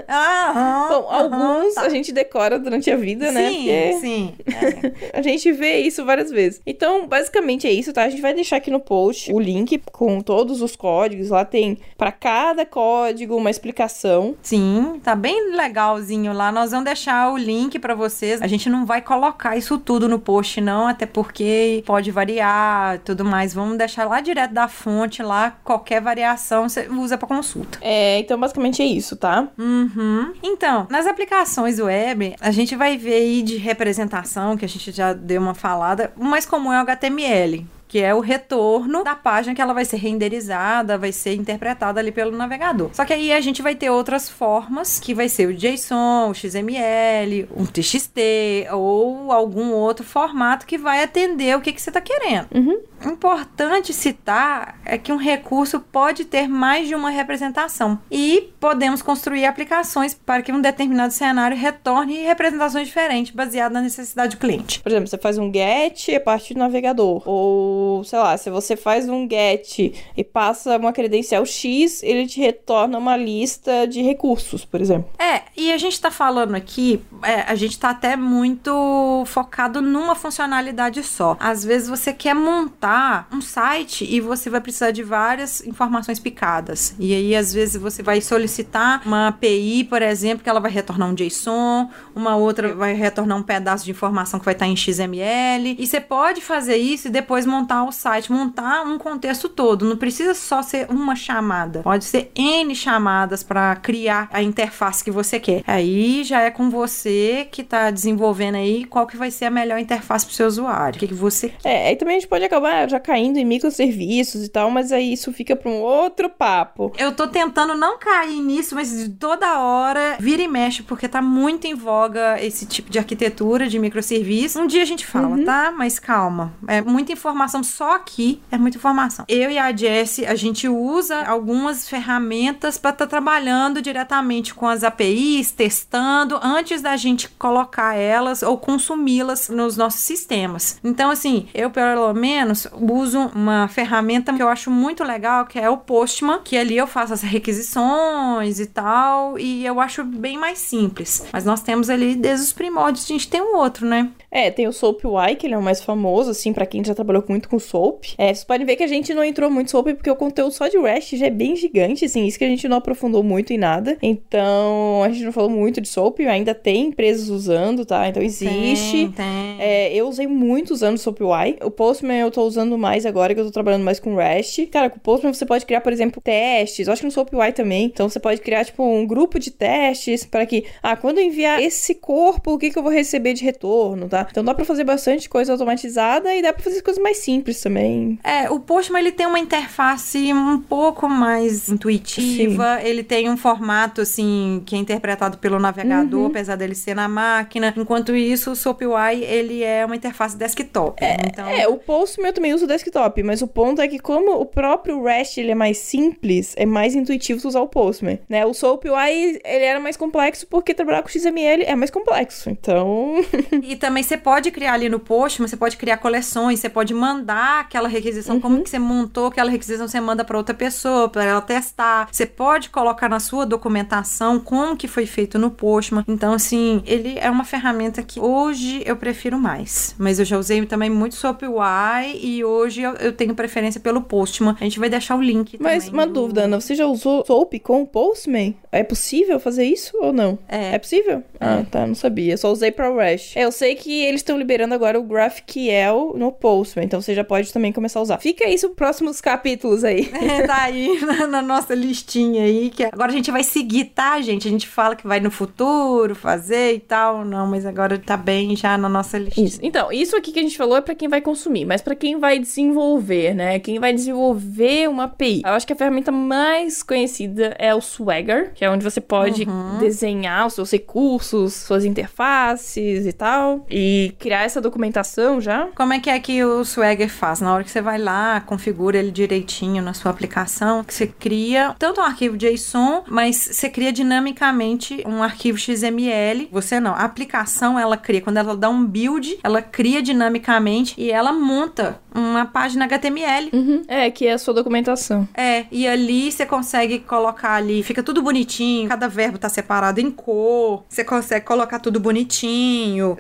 Aham, *laughs* Bom, alguns tá. a gente decora durante a vida, né? Sim, Porque sim. É. *laughs* A gente vê isso várias vezes. Então, basicamente é isso, tá? A gente vai deixar aqui no post o link com todos os códigos. Lá tem pra cada código uma explicação. Sim, tá bem legalzinho lá. Nós vamos deixar o link pra vocês. A gente não vai colocar isso tudo no post, não, até porque pode variar e tudo mais. Vamos deixar lá direto da fonte, lá qualquer variação você usa pra consulta. É, então basicamente é isso, tá? Uhum. Então, nas aplicações web, a gente vai ver aí de representação, que a gente já deu uma falada, o mais comum é o HTML. Que é o retorno da página que ela vai ser renderizada, vai ser interpretada ali pelo navegador. Só que aí a gente vai ter outras formas, que vai ser o JSON, o XML, um TXT ou algum outro formato que vai atender o que, que você está querendo. Uhum. Importante citar é que um recurso pode ter mais de uma representação e podemos construir aplicações para que um determinado cenário retorne representações diferentes baseadas na necessidade do cliente. Por exemplo, você faz um get a partir do navegador. Ou, sei lá, se você faz um get e passa uma credencial X, ele te retorna uma lista de recursos, por exemplo. É, e a gente tá falando aqui, é, a gente tá até muito focado numa funcionalidade só. Às vezes você quer montar um site e você vai precisar de várias informações picadas. E aí, às vezes, você vai solicitar uma API, por exemplo, que ela vai retornar um JSON, uma outra vai retornar um pedaço de informação que vai estar em XML. E você pode fazer isso e depois montar o site, montar um contexto todo. Não precisa só ser uma chamada. Pode ser N chamadas para criar a interface que você quer. Aí já é com você que tá desenvolvendo aí qual que vai ser a melhor interface para o seu usuário. O que, que você quer. É, aí também a gente pode acabar já caindo em microserviços e tal, mas aí isso fica para um outro papo. Eu tô tentando não cair nisso, mas toda hora vira e mexe, porque tá muito em voga esse tipo de arquitetura de microserviço. Um dia a gente fala, tá? Mas calma. É muita informação só aqui, é muita informação. Eu e a Jess, a gente usa algumas ferramentas para estar trabalhando diretamente com as APIs, testando antes da gente colocar elas ou consumi-las nos nossos sistemas. Então, assim, eu pelo menos uso uma ferramenta que eu acho muito legal, que é o Postman, que ali eu faço as requisições e tal, e eu acho bem mais simples. Mas nós temos ali desde os primórdios, a gente tem um outro, né? É, tem o SoapY, que ele é o mais famoso, assim, pra quem já trabalhou muito com Soap. É, vocês podem ver que a gente não entrou muito Soap, porque o conteúdo só de REST já é bem gigante, assim, isso que a gente não aprofundou muito em nada. Então, a gente não falou muito de Soap, ainda tem empresas usando, tá? Então existe. Tem, tem. É, eu usei muitos anos SoapUI. O Postman eu tô usando mais agora, que eu tô trabalhando mais com REST. Cara, com o Postman você pode criar, por exemplo, testes. Eu acho que no SoapUI também. Então você pode criar, tipo, um grupo de testes para que, ah, quando eu enviar esse corpo, o que, que eu vou receber de retorno, tá? Então dá pra fazer bastante coisa automatizada e dá pra fazer coisas mais simples também. É, o Postman ele tem uma interface um pouco mais intuitiva, ele tem um formato assim que é interpretado pelo navegador, apesar dele ser na máquina. Enquanto isso, o SoapUI ele é uma interface desktop. então, É, o Postman eu também uso desktop, mas o ponto é que como o próprio REST ele é mais simples, é mais intuitivo usar o Postman, né? O SoapUI ele era mais complexo porque trabalhar com XML é mais complexo. Então, *laughs* E também você pode criar ali no Postman, você pode criar coleções, você pode mandar aquela requisição, Uhum. como que você montou aquela requisição, você manda para outra pessoa, para ela testar. Você pode colocar na sua documentação como que foi feito no Postman. Então, assim, ele é uma ferramenta que hoje eu prefiro mais. Mas eu já usei também muito SoapUI e hoje eu, eu tenho preferência pelo Postman. A gente vai deixar o link mas também uma do- dúvida, Ana, você já usou Soap com o Postman? É possível fazer isso ou não? É. É possível? Ah, tá, não sabia. Só usei pra REST. É, eu sei que eles estão liberando agora o GraphQL no Postman, então você já pode também começar a usar. Fica isso os próximos capítulos aí. *laughs* tá aí na, na nossa listinha aí, que agora a gente vai seguir, tá, gente? A gente fala que vai no futuro fazer e tal, não, mas agora tá bem já na nossa listinha. Isso. Então, isso aqui que a gente falou é pra quem vai consumir, mas pra quem vai desenvolver, né? Quem vai desenvolver uma API. Eu acho que a ferramenta mais conhecida é o Swagger, que é onde você pode desenhar os seus recursos, suas interfaces e tal, e criar essa documentação já. Como é que é que o Swagger faz? Na hora que você vai lá, configura ele direitinho na sua aplicação, que você cria tanto um arquivo JSON, mas você cria dinamicamente um arquivo XML. Você não, a aplicação ela cria, quando ela dá um build, ela cria dinamicamente e ela monta uma página HTML. Uhum. É, que é a sua documentação. É, e ali você consegue colocar ali, fica tudo bonitinho, cada verbo tá separado em cor, você consegue colocar tudo bonitinho,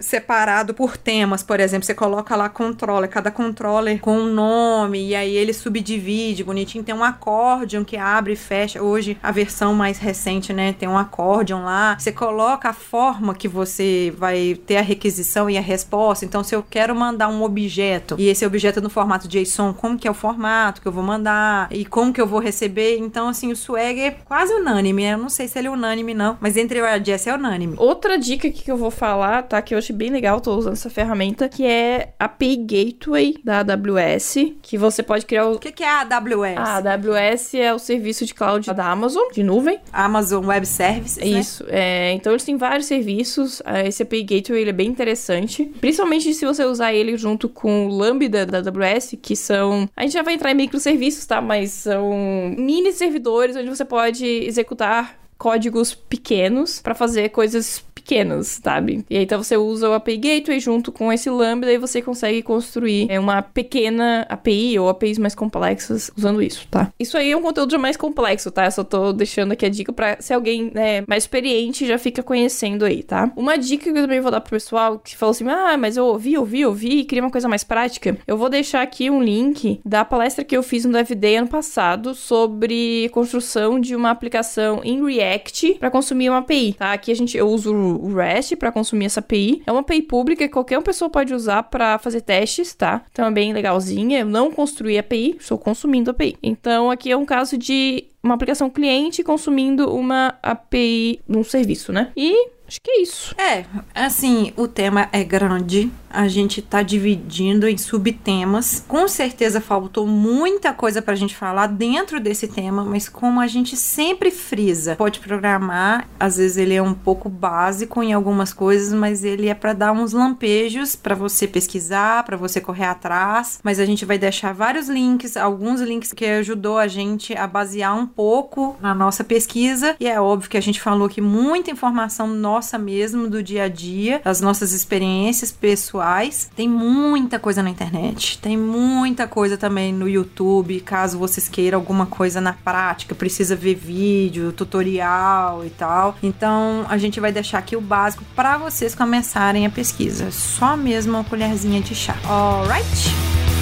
separado por temas, por exemplo, você coloca lá controller, cada controller com um nome, e aí ele subdivide bonitinho, tem um accordion que abre e fecha, hoje a versão mais recente, né, tem um accordion lá, você coloca a forma que você vai ter a requisição e a resposta, então se eu quero mandar um objeto, e esse objeto é no formato JSON, como que é o formato que eu vou mandar, e como que eu vou receber, então assim, o Swag é quase unânime, né? eu não sei se ele é unânime não, mas entre e a Jess é unânime. Outra dica que eu vou falar, tá? Que eu achei bem legal, tô usando essa ferramenta, que é a API Gateway da AWS, que você pode criar o... O que, que é a AWS? A AWS é o serviço de cloud da Amazon, de nuvem. Amazon Web Services, né? Isso. É, então eles têm vários serviços. Ah, Esse API Gateway ele é bem interessante. Principalmente se você usar ele junto com o Lambda da AWS, que são. A gente já vai entrar em microserviços, tá? Mas são mini servidores onde você pode executar códigos pequenos para fazer coisas pequenas, sabe? E aí então você usa o API Gateway junto com esse Lambda e você consegue construir é, uma pequena API ou APIs mais complexas usando isso, tá? Isso aí é um conteúdo já mais complexo, tá? Eu só tô deixando aqui a dica pra se alguém né, mais experiente já fica conhecendo aí, tá? Uma dica que eu também vou dar pro pessoal que falou assim: ah, mas eu ouvi, ouvi, ouvi queria uma coisa mais prática. Eu vou deixar aqui um link da palestra que eu fiz no DevDay ano passado sobre construção de uma aplicação em React para consumir uma API, tá? Aqui a gente eu uso o REST para consumir essa API. É uma API pública que qualquer pessoa pode usar para fazer testes, tá? Então é bem legalzinha. Eu não construí a API, estou consumindo a API. Então aqui é um caso de uma aplicação cliente consumindo uma API num serviço, né? E acho que é isso. É, assim, o tema é grande. A gente tá dividindo em subtemas. Com certeza faltou muita coisa pra gente falar dentro desse tema, mas como a gente sempre frisa, pode programar, às vezes ele é um pouco básico em algumas coisas, mas ele é para dar uns lampejos para você pesquisar, para você correr atrás. Mas a gente vai deixar vários links, alguns links que ajudou a gente a basear um pouco na nossa pesquisa. E é óbvio que a gente falou que muita informação nossa mesmo do dia a dia, das nossas experiências pessoais. Tem muita coisa na internet, tem muita coisa também no YouTube, caso vocês queiram alguma coisa na prática, precisa ver vídeo, tutorial e tal. Então a gente vai deixar aqui o básico para vocês começarem a pesquisa. Só mesmo uma colherzinha de chá. Alright?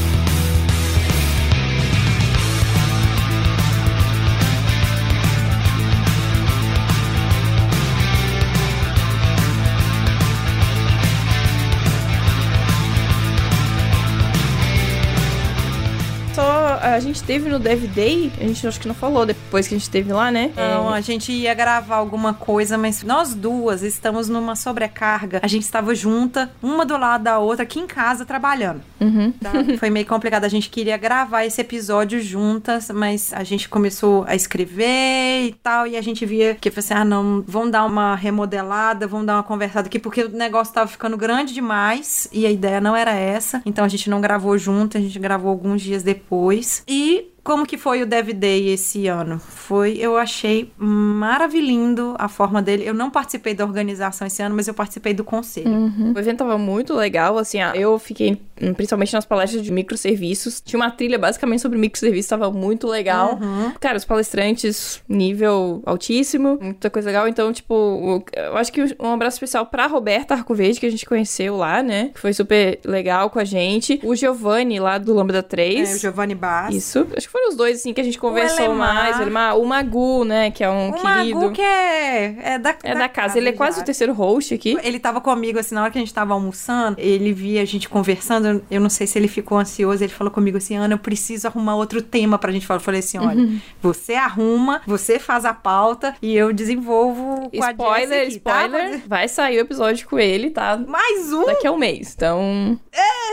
A gente teve no Dev Day, a gente acho que não falou depois que a gente teve lá, né? Não, É, a gente ia gravar alguma coisa, mas nós duas estamos numa sobrecarga. A gente estava junta, uma do lado da outra, aqui em casa, trabalhando. Uhum. tá? *laughs* Foi meio complicado. A gente queria gravar esse episódio juntas, mas a gente começou a escrever e tal, e a gente via que, assim, ah, não, vamos dar uma remodelada, vamos dar uma conversada aqui, porque o negócio tava ficando grande demais, e a ideia não era essa. Então a gente não gravou junto, a gente gravou alguns dias depois. E como que foi o Dev Day esse ano? Foi, eu achei maravilhindo a forma dele. Eu não participei da organização esse ano, mas eu participei do conselho. Uhum. O evento tava muito legal, assim, eu fiquei, principalmente nas palestras de microserviços, tinha uma trilha basicamente sobre microserviços, tava muito legal. Uhum. Cara, os palestrantes, nível altíssimo, muita coisa legal, então, tipo, o- eu acho que um abraço especial pra Roberta Arcoverde, que a gente conheceu lá, né, que foi super legal com a gente. O Giovanni, lá do Lambda 3. É, o Giovanni Bass. Isso, acho que foram os dois, assim, que a gente conversou Elemar. mais. O, o Magu, né, que é um O querido. Magu que é, é da, É da casa, ele é quase já. o terceiro host aqui. Ele tava comigo, assim, na hora que a gente tava almoçando, ele via a gente conversando, eu- eu não sei se ele ficou ansioso, ele falou comigo assim, Ana, eu preciso arrumar outro tema pra gente falar. Eu falei assim, olha, Uhum. você arruma, você faz a pauta e eu desenvolvo com a Spoiler, aqui, tá? spoiler. Vai sair o episódio com ele, tá? Mais um? Daqui a um mês. Então,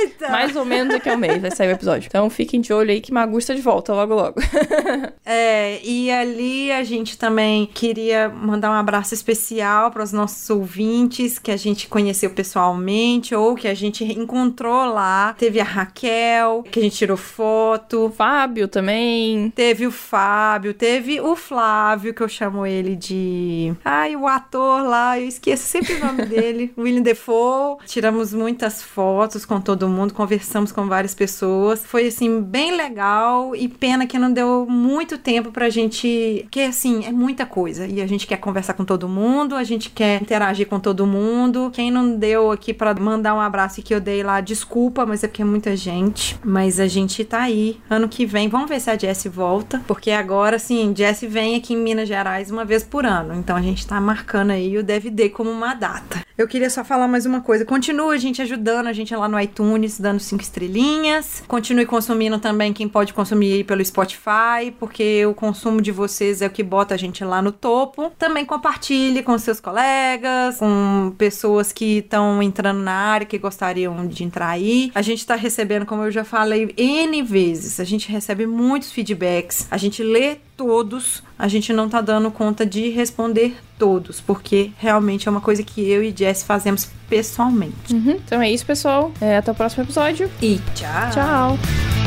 Eita! mais ou menos daqui a um mês vai sair o episódio. Então, fiquem de olho aí que Magu está de volta logo, logo. *laughs* É, e ali a gente também queria mandar um abraço especial para os nossos ouvintes que a gente conheceu pessoalmente ou que a gente encontrou lá. Teve a Raquel, que a gente tirou foto. Fábio também. Teve o Fábio, teve o Flávio, que eu chamo ele de. Ai, o ator lá, eu esqueço sempre o nome dele. *laughs* William Defoe. Tiramos muitas fotos com todo mundo, conversamos com várias pessoas. Foi, assim, bem legal e pena que não deu muito tempo pra gente. Porque, assim, é muita coisa e a gente quer conversar com todo mundo, a gente quer interagir com todo mundo. Quem não deu aqui pra mandar um abraço e que eu dei lá, desculpa, mas é porque é muita gente. Mas a gente tá aí. Ano que vem, vamos ver se a Jessie volta. Porque agora, assim, Jessie vem aqui em Minas Gerais uma vez por ano. Então a gente tá marcando aí o DVD como uma data. Eu queria só falar mais uma coisa. Continua a gente ajudando a gente lá no iTunes. dando cinco estrelinhas. Continue consumindo também quem pode consumir pelo Spotify, porque o consumo de vocês é o que bota a gente lá no topo. Também compartilhe com seus colegas, com pessoas que estão entrando na área, que gostariam de entrar aí. A gente tá recebendo, como eu já falei, N vezes. A gente recebe muitos feedbacks. A gente lê todos, a gente não tá dando conta de responder todos, porque realmente é uma coisa que eu e Jess fazemos pessoalmente. Uhum. Então é isso, pessoal. É, até o próximo episódio. E tchau! Tchau.